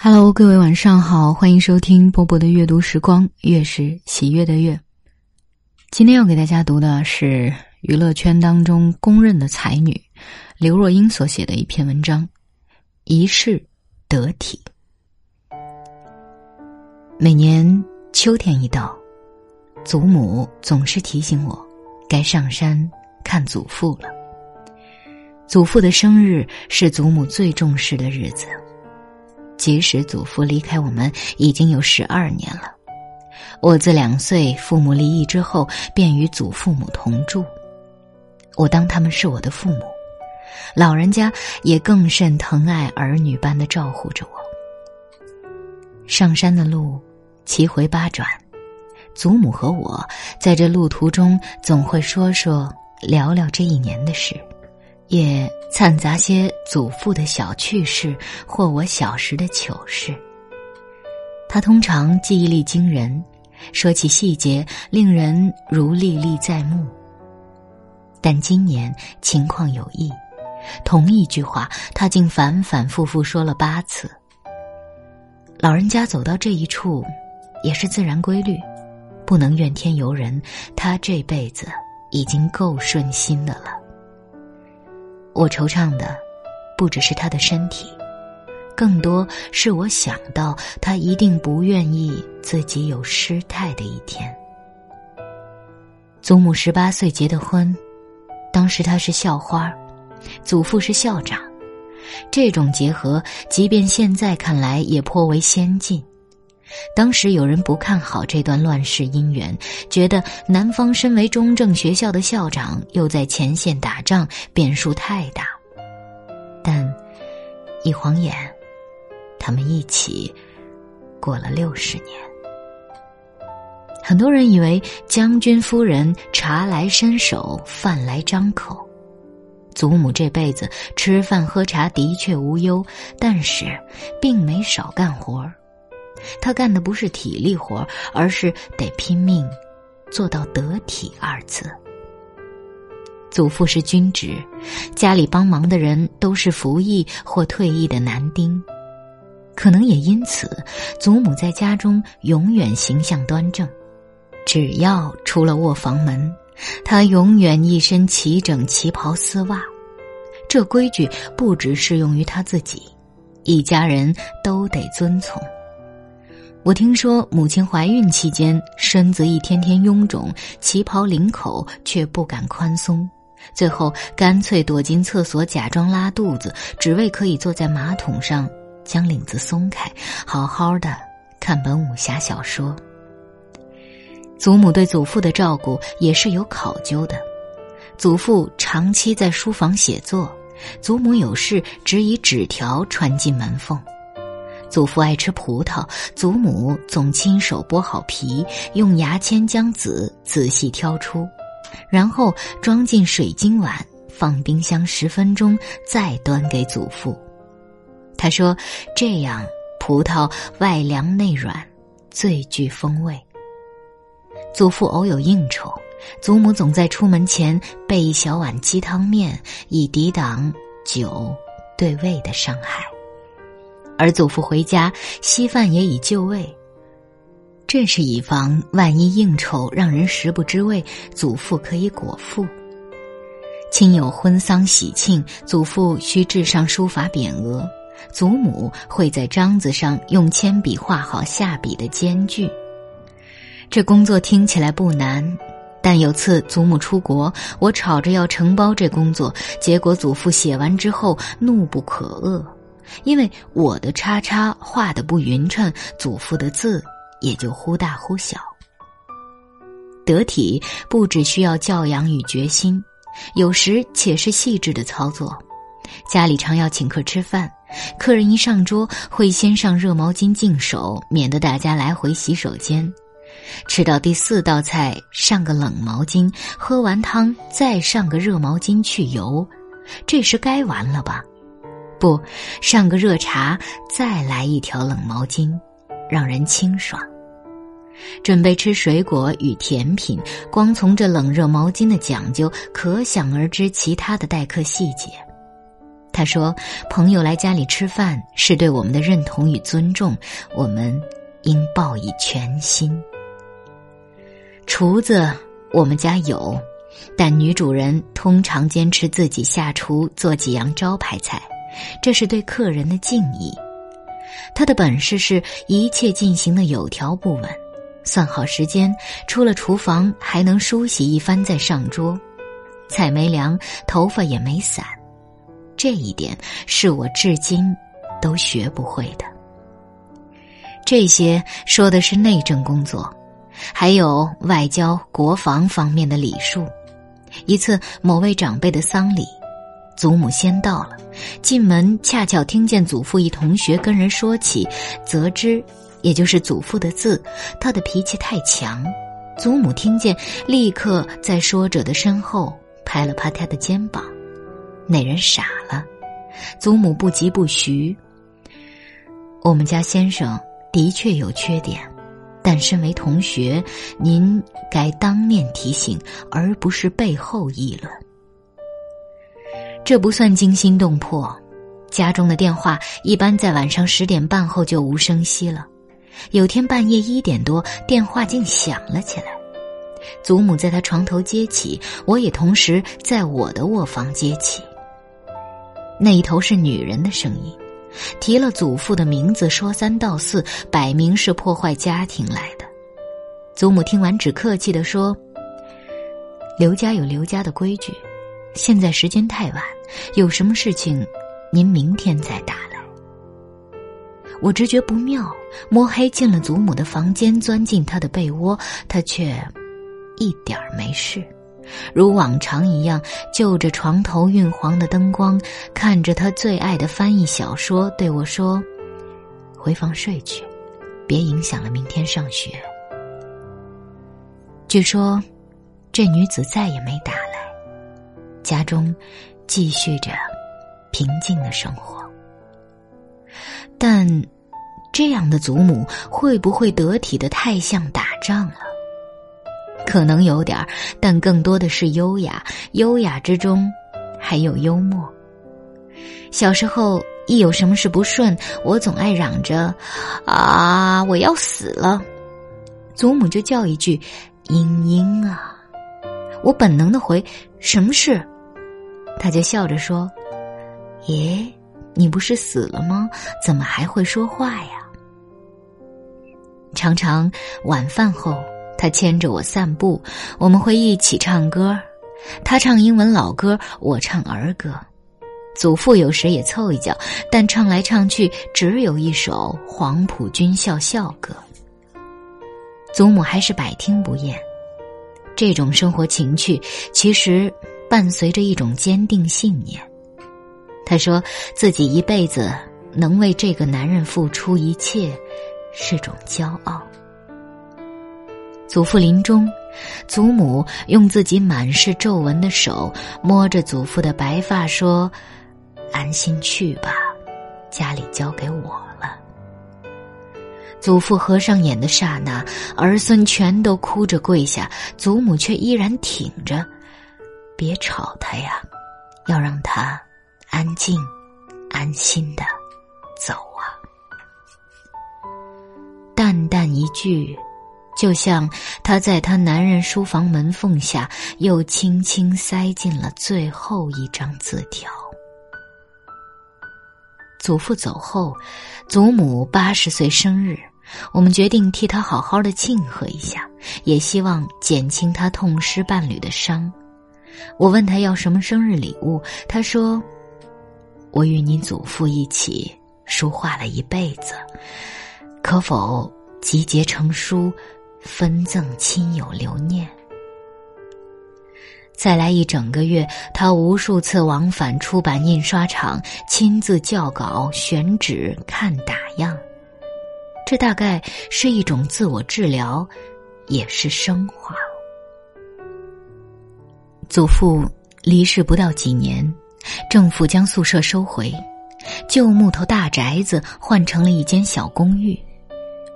Hello，各位晚上好，欢迎收听波波的阅读时光，月是喜悦的月。今天要给大家读的是娱乐圈当中公认的才女刘若英所写的一篇文章《一世得体》。每年秋天一到，祖母总是提醒我，该上山看祖父了。祖父的生日是祖母最重视的日子。即使祖父离开我们已经有十二年了，我自两岁父母离异之后，便与祖父母同住。我当他们是我的父母，老人家也更甚疼爱儿女般的照顾着我。上山的路，七回八转，祖母和我在这路途中总会说说聊聊这一年的事。也掺杂些祖父的小趣事或我小时的糗事。他通常记忆力惊人，说起细节令人如历历在目。但今年情况有异，同一句话他竟反反复复说了八次。老人家走到这一处，也是自然规律，不能怨天尤人。他这辈子已经够顺心的了。我惆怅的，不只是他的身体，更多是我想到他一定不愿意自己有失态的一天。祖母十八岁结的婚，当时他是校花，祖父是校长，这种结合，即便现在看来也颇为先进。当时有人不看好这段乱世姻缘，觉得男方身为中正学校的校长，又在前线打仗，变数太大。但一晃眼，他们一起过了六十年。很多人以为将军夫人茶来伸手，饭来张口。祖母这辈子吃饭喝茶的确无忧，但是并没少干活儿。他干的不是体力活，而是得拼命做到得体二字。祖父是军职，家里帮忙的人都是服役或退役的男丁，可能也因此，祖母在家中永远形象端正。只要出了卧房门，她永远一身齐整旗袍丝袜。这规矩不只适用于她自己，一家人都得遵从。我听说母亲怀孕期间身子一天天臃肿，旗袍领口却不敢宽松，最后干脆躲进厕所假装拉肚子，只为可以坐在马桶上将领子松开，好好的看本武侠小说。祖母对祖父的照顾也是有考究的，祖父长期在书房写作，祖母有事只以纸条传进门缝。祖父爱吃葡萄，祖母总亲手剥好皮，用牙签将籽仔细挑出，然后装进水晶碗，放冰箱十分钟，再端给祖父。他说：“这样葡萄外凉内软，最具风味。”祖父偶有应酬，祖母总在出门前备一小碗鸡汤面，以抵挡酒对胃的伤害。而祖父回家，稀饭也已就位。这是以防万一应酬让人食不知味，祖父可以果腹。亲友婚丧喜庆，祖父需制上书法匾额，祖母会在章子上用铅笔画好下笔的间距。这工作听起来不难，但有次祖母出国，我吵着要承包这工作，结果祖父写完之后怒不可遏。因为我的叉叉画的不匀称，祖父的字也就忽大忽小。得体不只需要教养与决心，有时且是细致的操作。家里常要请客吃饭，客人一上桌会先上热毛巾净手，免得大家来回洗手间。吃到第四道菜，上个冷毛巾；喝完汤，再上个热毛巾去油。这时该完了吧？不上个热茶，再来一条冷毛巾，让人清爽。准备吃水果与甜品，光从这冷热毛巾的讲究，可想而知其他的待客细节。他说：“朋友来家里吃饭是对我们的认同与尊重，我们应报以全心。”厨子我们家有，但女主人通常坚持自己下厨做几样招牌菜，这是对客人的敬意。他的本事是一切进行的有条不紊，算好时间，出了厨房还能梳洗一番再上桌，菜没凉，头发也没散。这一点是我至今都学不会的。这些说的是内政工作，还有外交、国防方面的礼数。一次某位长辈的丧礼，祖母先到了，进门恰巧听见祖父一同学跟人说起“泽之”，也就是祖父的字。他的脾气太强，祖母听见，立刻在说者的身后拍了拍他的肩膀。那人傻了，祖母不疾不徐。我们家先生的确有缺点，但身为同学，您该当面提醒，而不是背后议论。这不算惊心动魄。家中的电话一般在晚上十点半后就无声息了。有天半夜一点多，电话竟响了起来。祖母在他床头接起，我也同时在我的卧房接起。那一头是女人的声音，提了祖父的名字，说三道四，摆明是破坏家庭来的。祖母听完，只客气的说：“刘家有刘家的规矩，现在时间太晚，有什么事情，您明天再打来。”我直觉不妙，摸黑进了祖母的房间，钻进她的被窝，她却一点儿没事。如往常一样，就着床头晕黄的灯光，看着他最爱的翻译小说，对我说：“回房睡去，别影响了明天上学。”据说，这女子再也没打来，家中继续着平静的生活。但，这样的祖母会不会得体的太像打仗了？可能有点儿，但更多的是优雅。优雅之中，还有幽默。小时候一有什么事不顺，我总爱嚷着：“啊，我要死了！”祖母就叫一句：“英英啊！”我本能的回：“什么事？”他就笑着说：“耶，你不是死了吗？怎么还会说话呀？”常常晚饭后。他牵着我散步，我们会一起唱歌。他唱英文老歌，我唱儿歌。祖父有时也凑一脚，但唱来唱去只有一首《黄埔军校校歌》。祖母还是百听不厌。这种生活情趣，其实伴随着一种坚定信念。他说自己一辈子能为这个男人付出一切，是种骄傲。祖父临终，祖母用自己满是皱纹的手摸着祖父的白发，说：“安心去吧，家里交给我了。”祖父合上眼的刹那，儿孙全都哭着跪下，祖母却依然挺着：“别吵他呀，要让他安静、安心的走啊。”淡淡一句。就像他在他男人书房门缝下，又轻轻塞进了最后一张字条。祖父走后，祖母八十岁生日，我们决定替他好好的庆贺一下，也希望减轻他痛失伴侣的伤。我问他要什么生日礼物，他说：“我与你祖父一起书画了一辈子，可否集结成书？”分赠亲友留念。再来一整个月，他无数次往返出版印刷厂，亲自校稿、选纸、看打样。这大概是一种自我治疗，也是升华。祖父离世不到几年，政府将宿舍收回，旧木头大宅子换成了一间小公寓。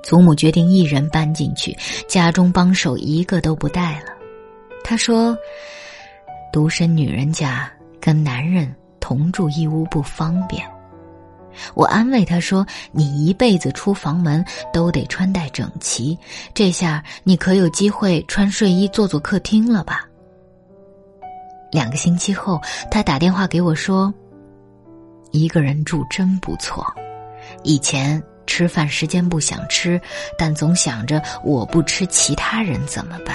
祖母决定一人搬进去，家中帮手一个都不带了。她说：“独身女人家跟男人同住一屋不方便。我安慰他说：“你一辈子出房门都得穿戴整齐，这下你可有机会穿睡衣坐坐客厅了吧？”两个星期后，他打电话给我说：“一个人住真不错，以前吃饭时间不想吃，但总想着我不吃其他人怎么办？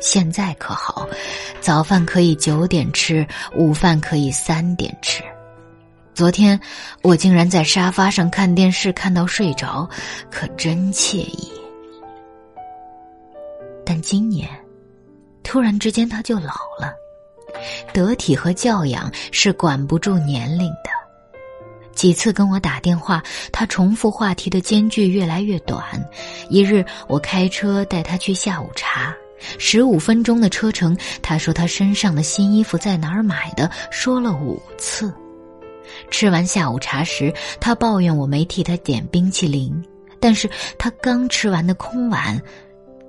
现在可好，早饭可以九点吃，午饭可以三点吃。”昨天我竟然在沙发上看电视看到睡着，可真惬意。但今年，突然之间他就老了。得体和教养是管不住年龄的。几次跟我打电话，他重复话题的间距越来越短。一日，我开车带他去下午茶，十五分钟的车程，他说他身上的新衣服在哪儿买的，说了五次。吃完下午茶时，他抱怨我没替他点冰淇淋，但是他刚吃完的空碗，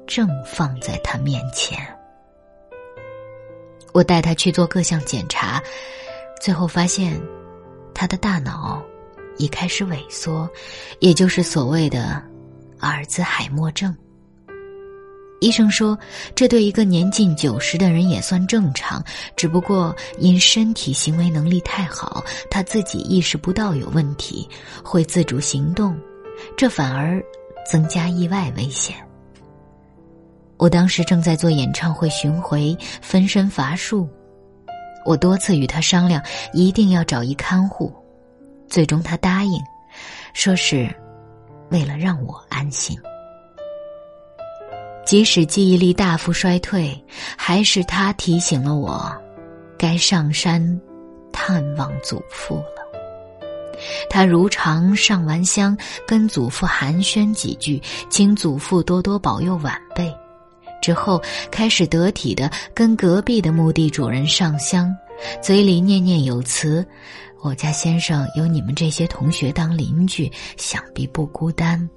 正放在他面前。我带他去做各项检查，最后发现，他的大脑已开始萎缩，也就是所谓的阿尔兹海默症。医生说，这对一个年近九十的人也算正常，只不过因身体行为能力太好，他自己意识不到有问题，会自主行动，这反而增加意外危险。我当时正在做演唱会巡回，分身乏术，我多次与他商量，一定要找一看护，最终他答应，说是为了让我安心。即使记忆力大幅衰退，还是他提醒了我，该上山探望祖父了。他如常上完香，跟祖父寒暄几句，请祖父多多保佑晚辈。之后开始得体的跟隔壁的墓地主人上香，嘴里念念有词：“我家先生有你们这些同学当邻居，想必不孤单。”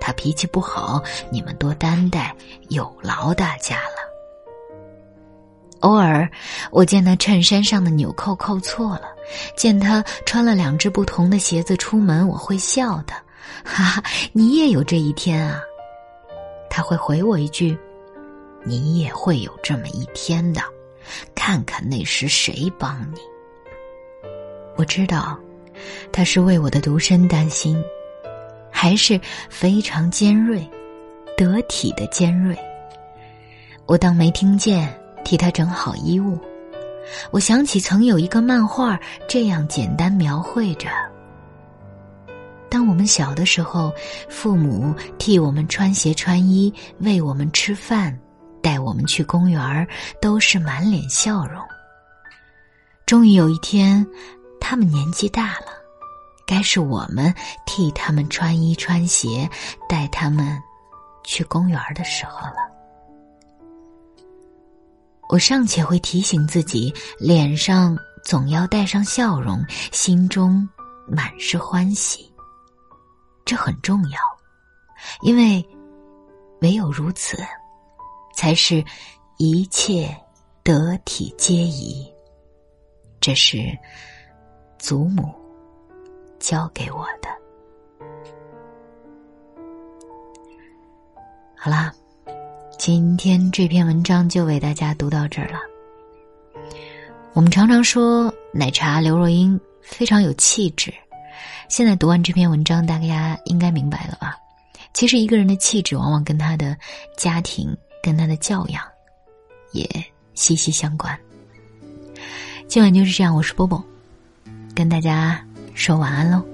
他脾气不好，你们多担待，有劳大家了。偶尔，我见他衬衫上的纽扣扣错了，见他穿了两只不同的鞋子出门，我会笑的。哈哈，你也有这一天啊！他会回我一句：“你也会有这么一天的，看看那时谁帮你。”我知道，他是为我的独身担心。还是非常尖锐、得体的尖锐。我当没听见，替他整好衣物。我想起曾有一个漫画这样简单描绘着：当我们小的时候，父母替我们穿鞋穿衣，喂我们吃饭，我们去公园都是满脸笑容。终于有一天，他们年纪大了。该是我们替他们穿衣穿鞋，带他们去公园的时候了。我尚且会提醒自己，脸上总要带上笑容，心中满是欢喜。这很重要，因为唯有如此，才是一切得体皆宜。这是祖母。教给我的。好啦，今天这篇文章就为大家读到这儿了。我们常常说奶茶刘若英非常有气质，现在读完这篇文章，大家应该明白了吧？其实一个人的气质，往往跟他的家庭、跟他的教养也息息相关。今晚就是这样，我是波波，跟大家。说晚安喽。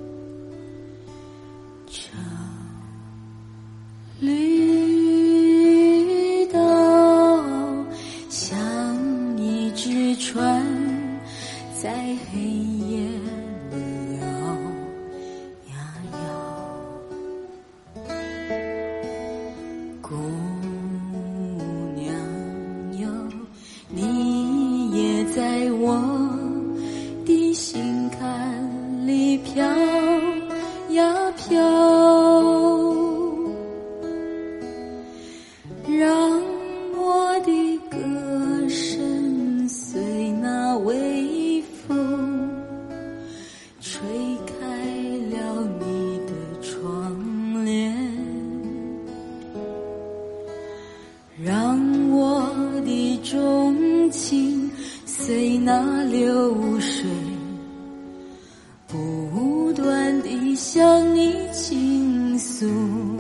地向你倾诉。